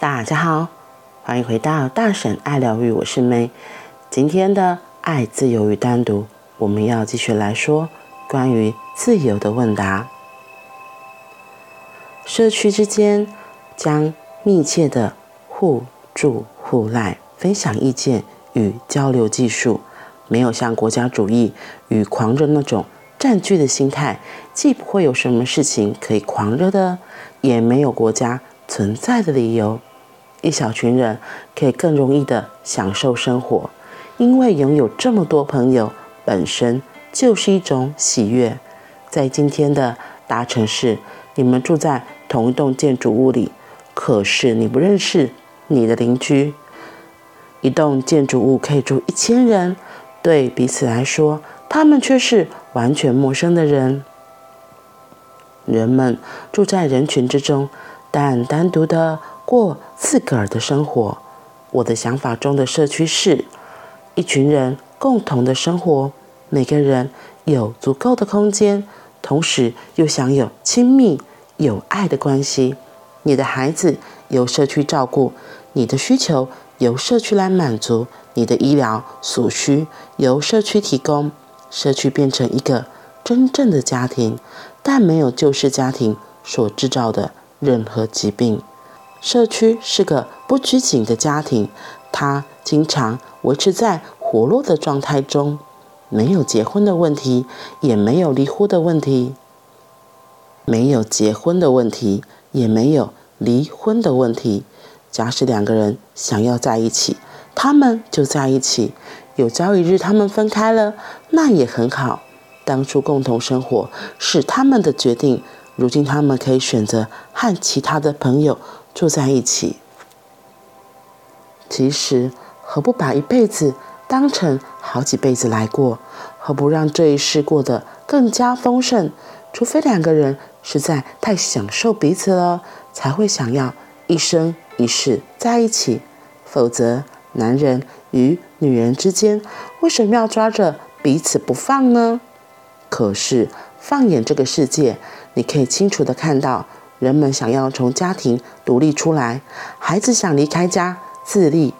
大家好，欢迎回到大婶爱疗愈，我是梅。今天的爱、自由与单独，我们要继续来说关于自由的问答。社区之间将密切的互助互赖，分享意见与交流技术，没有像国家主义与狂热那种占据的心态，既不会有什么事情可以狂热的，也没有国家存在的理由。一小群人可以更容易地享受生活，因为拥有这么多朋友本身就是一种喜悦。在今天的大城市，你们住在同一栋建筑物里，可是你不认识你的邻居。一栋建筑物可以住一千人，对彼此来说，他们却是完全陌生的人。人们住在人群之中，但单独的。过自个儿的生活。我的想法中的社区是一群人共同的生活，每个人有足够的空间，同时又享有亲密有爱的关系。你的孩子由社区照顾，你的需求由社区来满足，你的医疗所需由社区提供。社区变成一个真正的家庭，但没有旧式家庭所制造的任何疾病。社区是个不拘谨的家庭，他经常维持在活络的状态中，没有结婚的问题，也没有离婚的问题，没有结婚的问题，也没有离婚的问题。假使两个人想要在一起，他们就在一起；有朝一日他们分开了，那也很好。当初共同生活是他们的决定，如今他们可以选择和其他的朋友。住在一起，其实何不把一辈子当成好几辈子来过？何不让这一世过得更加丰盛？除非两个人实在太享受彼此了，才会想要一生一世在一起。否则，男人与女人之间为什么要抓着彼此不放呢？可是，放眼这个世界，你可以清楚地看到。人们想要从家庭独立出来，孩子想离开家自立。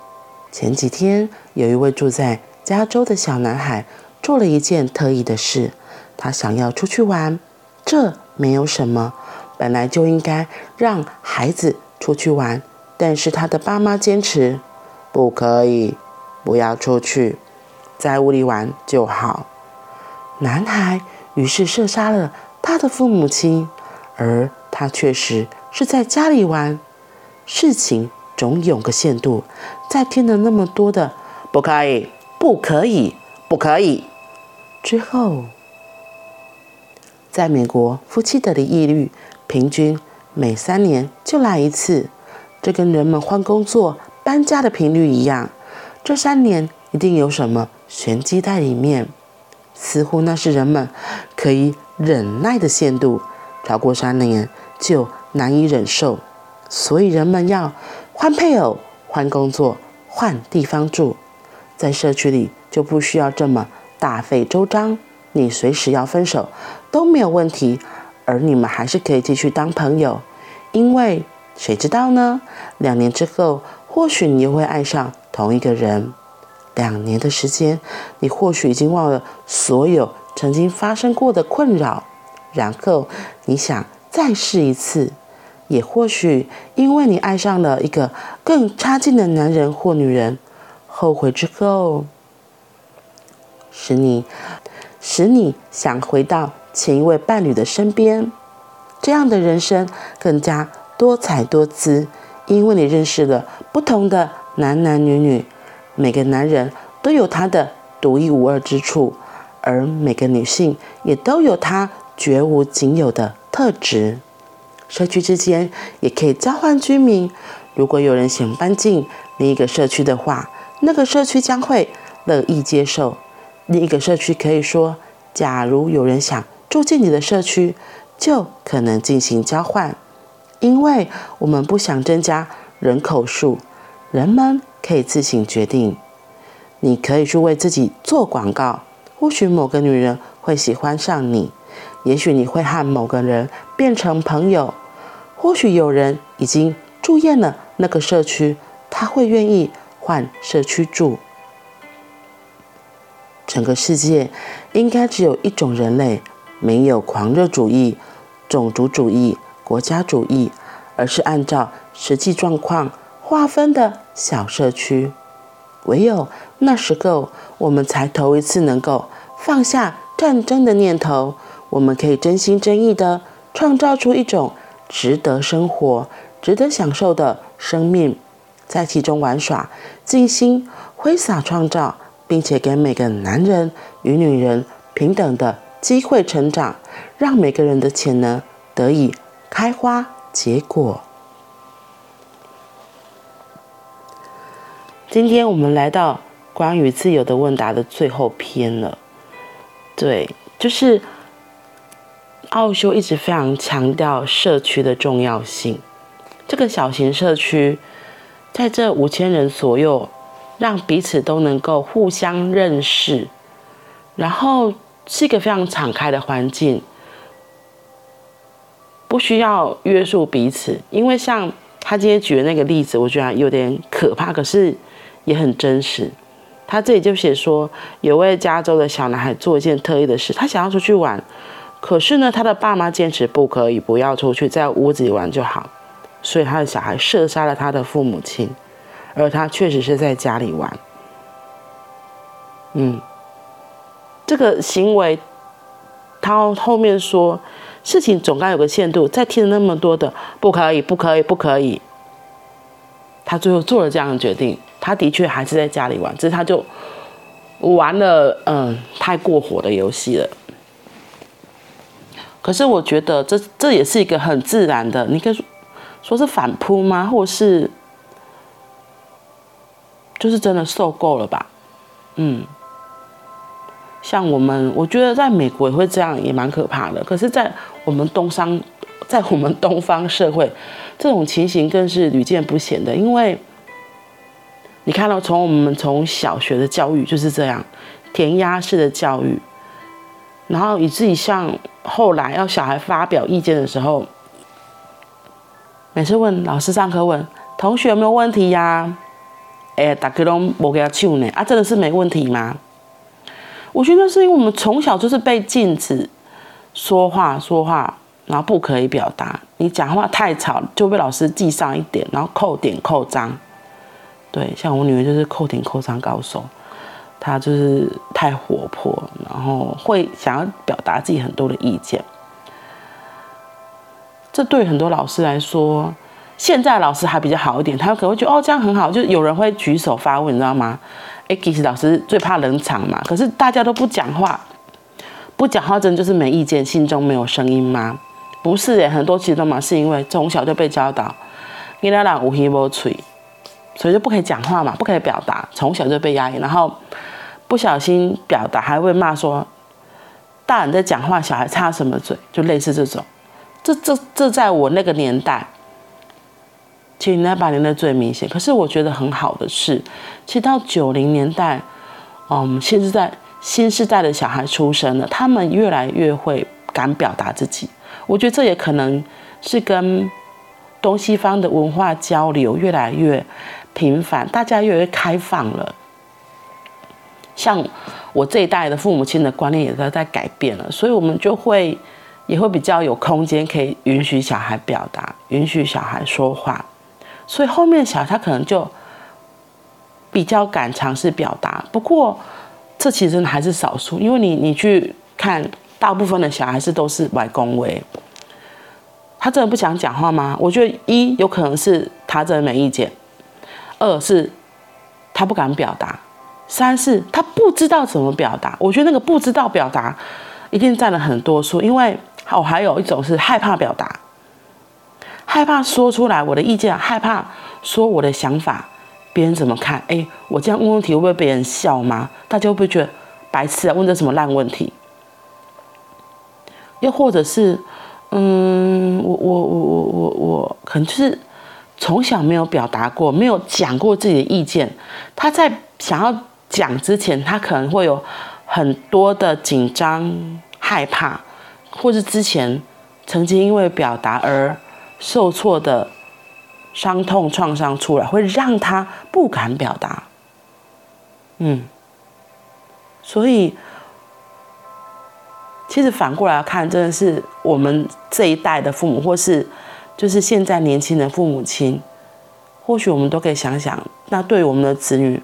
前几天，有一位住在加州的小男孩做了一件特异的事，他想要出去玩。这没有什么，本来就应该让孩子出去玩，但是他的爸妈坚持不可以，不要出去，在屋里玩就好。男孩于是射杀了他的父母亲，而。他确实是在家里玩，事情总有个限度。在听了那么多的“不可以，不可以，不可以”之后，在美国，夫妻的离异率平均每三年就来一次，这跟人们换工作、搬家的频率一样。这三年一定有什么玄机在里面，似乎那是人们可以忍耐的限度。超过三年就难以忍受，所以人们要换配偶、换工作、换地方住。在社区里就不需要这么大费周章，你随时要分手都没有问题，而你们还是可以继续当朋友。因为谁知道呢？两年之后，或许你又会爱上同一个人。两年的时间，你或许已经忘了所有曾经发生过的困扰。然后你想再试一次，也或许因为你爱上了一个更差劲的男人或女人，后悔之后，使你使你想回到前一位伴侣的身边，这样的人生更加多彩多姿，因为你认识了不同的男男女女，每个男人都有他的独一无二之处，而每个女性也都有她。绝无仅有的特质，社区之间也可以交换居民。如果有人想搬进另一个社区的话，那个社区将会乐意接受。另一个社区可以说，假如有人想住进你的社区，就可能进行交换。因为我们不想增加人口数，人们可以自行决定。你可以去为自己做广告，或许某个女人会喜欢上你。也许你会和某个人变成朋友，或许有人已经住厌了那个社区，他会愿意换社区住。整个世界应该只有一种人类，没有狂热主义、种族主义、国家主义，而是按照实际状况划分的小社区。唯有那时候，我们才头一次能够放下战争的念头。我们可以真心真意的创造出一种值得生活、值得享受的生命，在其中玩耍、尽心挥洒创造，并且给每个男人与女人平等的机会成长，让每个人的潜能得以开花结果。今天我们来到关于自由的问答的最后篇了。对，就是奥修一直非常强调社区的重要性。这个小型社区，在这五千人左右，让彼此都能够互相认识，然后是一个非常敞开的环境，不需要约束彼此。因为像他今天举的那个例子，我觉得有点可怕，可是。也很真实，他这里就写说，有位加州的小男孩做一件特异的事，他想要出去玩，可是呢，他的爸妈坚持不可以，不要出去，在屋子里玩就好，所以他的小孩射杀了他的父母亲，而他确实是在家里玩。嗯，这个行为，他后面说，事情总该有个限度，再听了那么多的不可以，不可以，不可以，他最后做了这样的决定。他的确还是在家里玩，只是他就玩了嗯太过火的游戏了。可是我觉得这这也是一个很自然的，你可以说说是反扑吗？或是就是真的受够了吧？嗯，像我们，我觉得在美国也会这样，也蛮可怕的。可是，在我们东商，在我们东方社会，这种情形更是屡见不鲜的，因为。你看到，从我们从小学的教育就是这样，填鸭式的教育，然后以至于像后来要小孩发表意见的时候，每次问老师上课问同学有没有问题呀、啊？哎，大家都没给他唱呢啊，真的是没问题吗？我觉得是因为我们从小就是被禁止说话说话，然后不可以表达，你讲话太吵就被老师记上一点，然后扣点扣章。对，像我女儿就是扣点扣章高手，他就是太活泼，然后会想要表达自己很多的意见。这对很多老师来说，现在老师还比较好一点，他可能会觉得哦，这样很好，就有人会举手发问，你知道吗？哎，其实老师最怕冷场嘛，可是大家都不讲话，不讲话真的就是没意见，心中没有声音吗？不是诶，很多其实都嘛是因为从小就被教导，你那俩无耳无嘴。所以就不可以讲话嘛，不可以表达，从小就被压抑，然后不小心表达还会骂说，大人在讲话，小孩插什么嘴，就类似这种。这这这在我那个年代，其实那八年代最明显。可是我觉得很好的是，其实到九零年代，嗯，现在新时代的小孩出生了，他们越来越会敢表达自己。我觉得这也可能是跟东西方的文化交流越来越。频繁，大家越来越开放了。像我这一代的父母亲的观念也在在改变了，所以我们就会也会比较有空间可以允许小孩表达，允许小孩说话。所以后面小孩他可能就比较敢尝试表达。不过这其实还是少数，因为你你去看，大部分的小孩是都是外公威。他真的不想讲话吗？我觉得一有可能是他真的没意见。二是，他不敢表达；三是，他不知道怎么表达。我觉得那个不知道表达，一定占了很多数。因为哦，还有一种是害怕表达，害怕说出来我的意见，害怕说我的想法，别人怎么看？哎，我这样问问题会不会被人笑吗？大家会不会觉得白痴啊？问这什么烂问题？又或者是，嗯，我我我我我我可能就是。从小没有表达过，没有讲过自己的意见，他在想要讲之前，他可能会有很多的紧张、害怕，或是之前曾经因为表达而受挫的伤痛创伤出来，会让他不敢表达。嗯，所以其实反过来看，真的是我们这一代的父母，或是就是现在年轻的父母亲，或许我们都可以想想，那对我们的子女，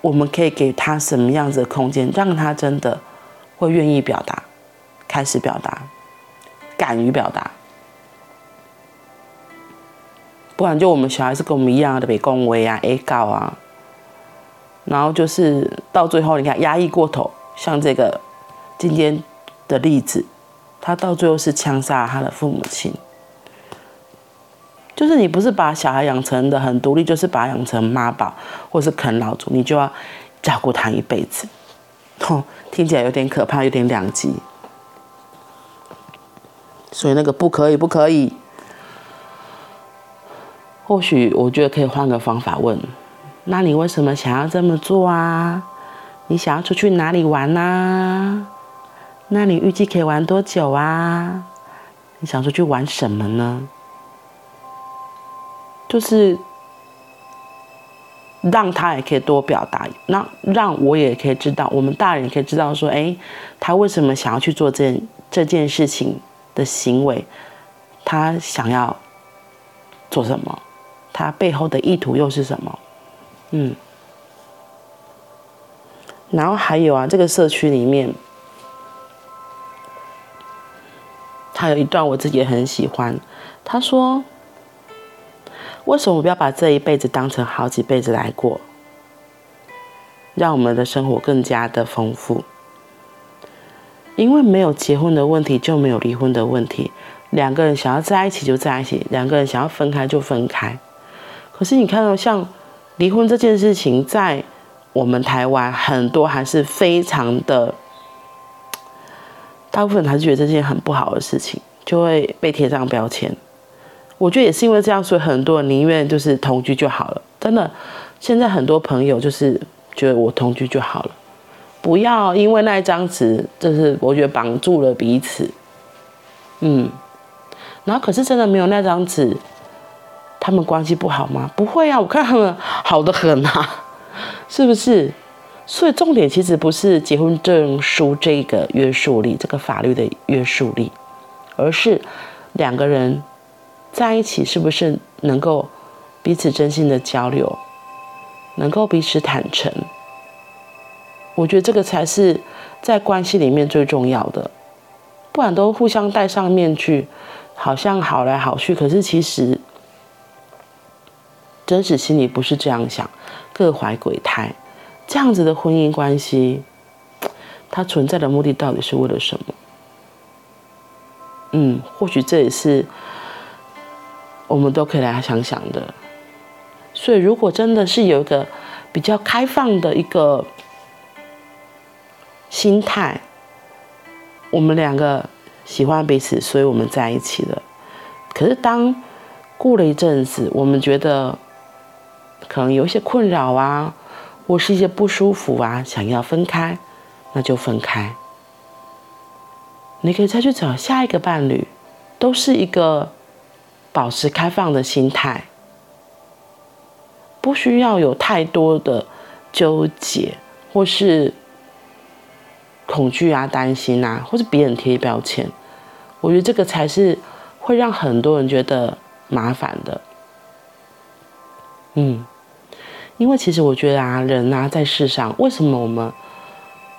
我们可以给他什么样子的空间，让他真的会愿意表达，开始表达，敢于表达。不然就我们小孩是跟我们一样的被恭维啊、A 告啊，然后就是到最后，你看压抑过头，像这个今天的例子，他到最后是枪杀了他的父母亲。就是你不是把小孩养成的很独立，就是把他养成妈宝或是啃老族，你就要照顾他一辈子。吼，听起来有点可怕，有点两极。所以那个不可以，不可以。或许我觉得可以换个方法问：那你为什么想要这么做啊？你想要出去哪里玩啊？那你预计可以玩多久啊？你想出去玩什么呢？就是让他也可以多表达，那让我也可以知道，我们大人也可以知道说，哎，他为什么想要去做这这件事情的行为？他想要做什么？他背后的意图又是什么？嗯，然后还有啊，这个社区里面，他有一段我自己也很喜欢。他说：“为什么不要把这一辈子当成好几辈子来过，让我们的生活更加的丰富？因为没有结婚的问题，就没有离婚的问题。两个人想要在一起就在一起，两个人想要分开就分开。”可是你看到，像离婚这件事情，在我们台湾很多还是非常的，大部分还是觉得这件很不好的事情，就会被贴上标签。我觉得也是因为这样，所以很多人宁愿就是同居就好了。真的，现在很多朋友就是觉得我同居就好了，不要因为那一张纸，就是我觉得绑住了彼此。嗯，然后可是真的没有那张纸。他们关系不好吗？不会啊，我看他们好得很啊，是不是？所以重点其实不是结婚证书这个约束力，这个法律的约束力，而是两个人在一起是不是能够彼此真心的交流，能够彼此坦诚。我觉得这个才是在关系里面最重要的，不然都互相戴上面具，好像好来好去，可是其实。真实心里不是这样想，各怀鬼胎，这样子的婚姻关系，它存在的目的到底是为了什么？嗯，或许这也是我们都可以来想想的。所以，如果真的是有一个比较开放的一个心态，我们两个喜欢彼此，所以我们在一起了。可是，当过了一阵子，我们觉得。可能有一些困扰啊，或是一些不舒服啊，想要分开，那就分开。你可以再去找下一个伴侣，都是一个保持开放的心态，不需要有太多的纠结，或是恐惧啊、担心啊，或是别人贴标签。我觉得这个才是会让很多人觉得麻烦的。嗯。因为其实我觉得啊，人啊，在世上，为什么我们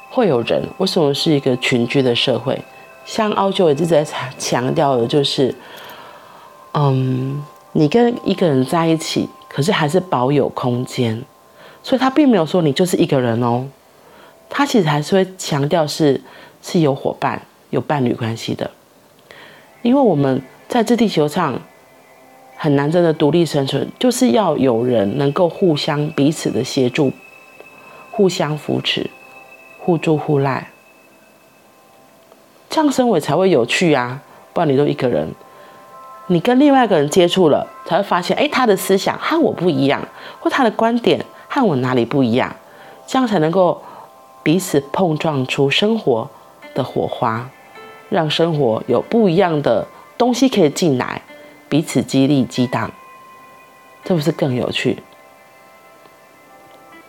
会有人？为什么是一个群居的社会？像澳洲一直在强调的，就是，嗯，你跟一个人在一起，可是还是保有空间，所以他并没有说你就是一个人哦，他其实还是会强调是是有伙伴、有伴侣关系的，因为我们在这地球上。很难真的独立生存，就是要有人能够互相彼此的协助，互相扶持，互助互赖，这样生活才会有趣啊！不然你都一个人，你跟另外一个人接触了，才会发现，哎，他的思想和我不一样，或他的观点和我哪里不一样，这样才能够彼此碰撞出生活的火花，让生活有不一样的东西可以进来。彼此激励激荡，这不是更有趣？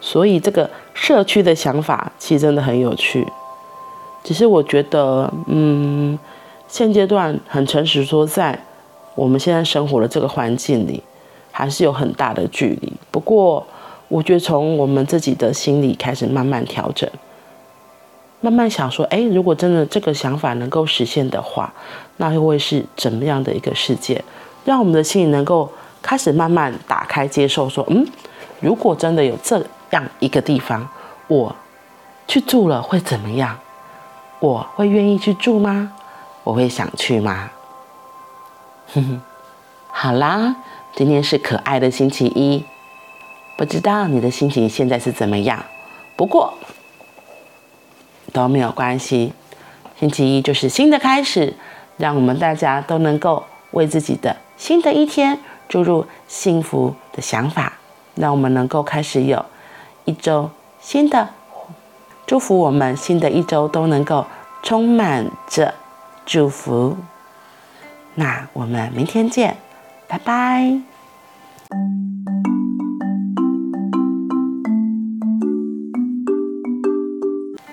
所以这个社区的想法其实真的很有趣。只是我觉得，嗯，现阶段很诚实说，在我们现在生活的这个环境里，还是有很大的距离。不过，我觉得从我们自己的心里开始慢慢调整。慢慢想说，哎，如果真的这个想法能够实现的话，那又会是怎么样的一个世界？让我们的心里能够开始慢慢打开，接受说，嗯，如果真的有这样一个地方，我去住了会怎么样？我会愿意去住吗？我会想去吗？哼哼，好啦，今天是可爱的星期一，不知道你的心情现在是怎么样？不过。都没有关系，星期一就是新的开始，让我们大家都能够为自己的新的一天注入幸福的想法，让我们能够开始有一周新的祝福，我们新的一周都能够充满着祝福。那我们明天见，拜拜。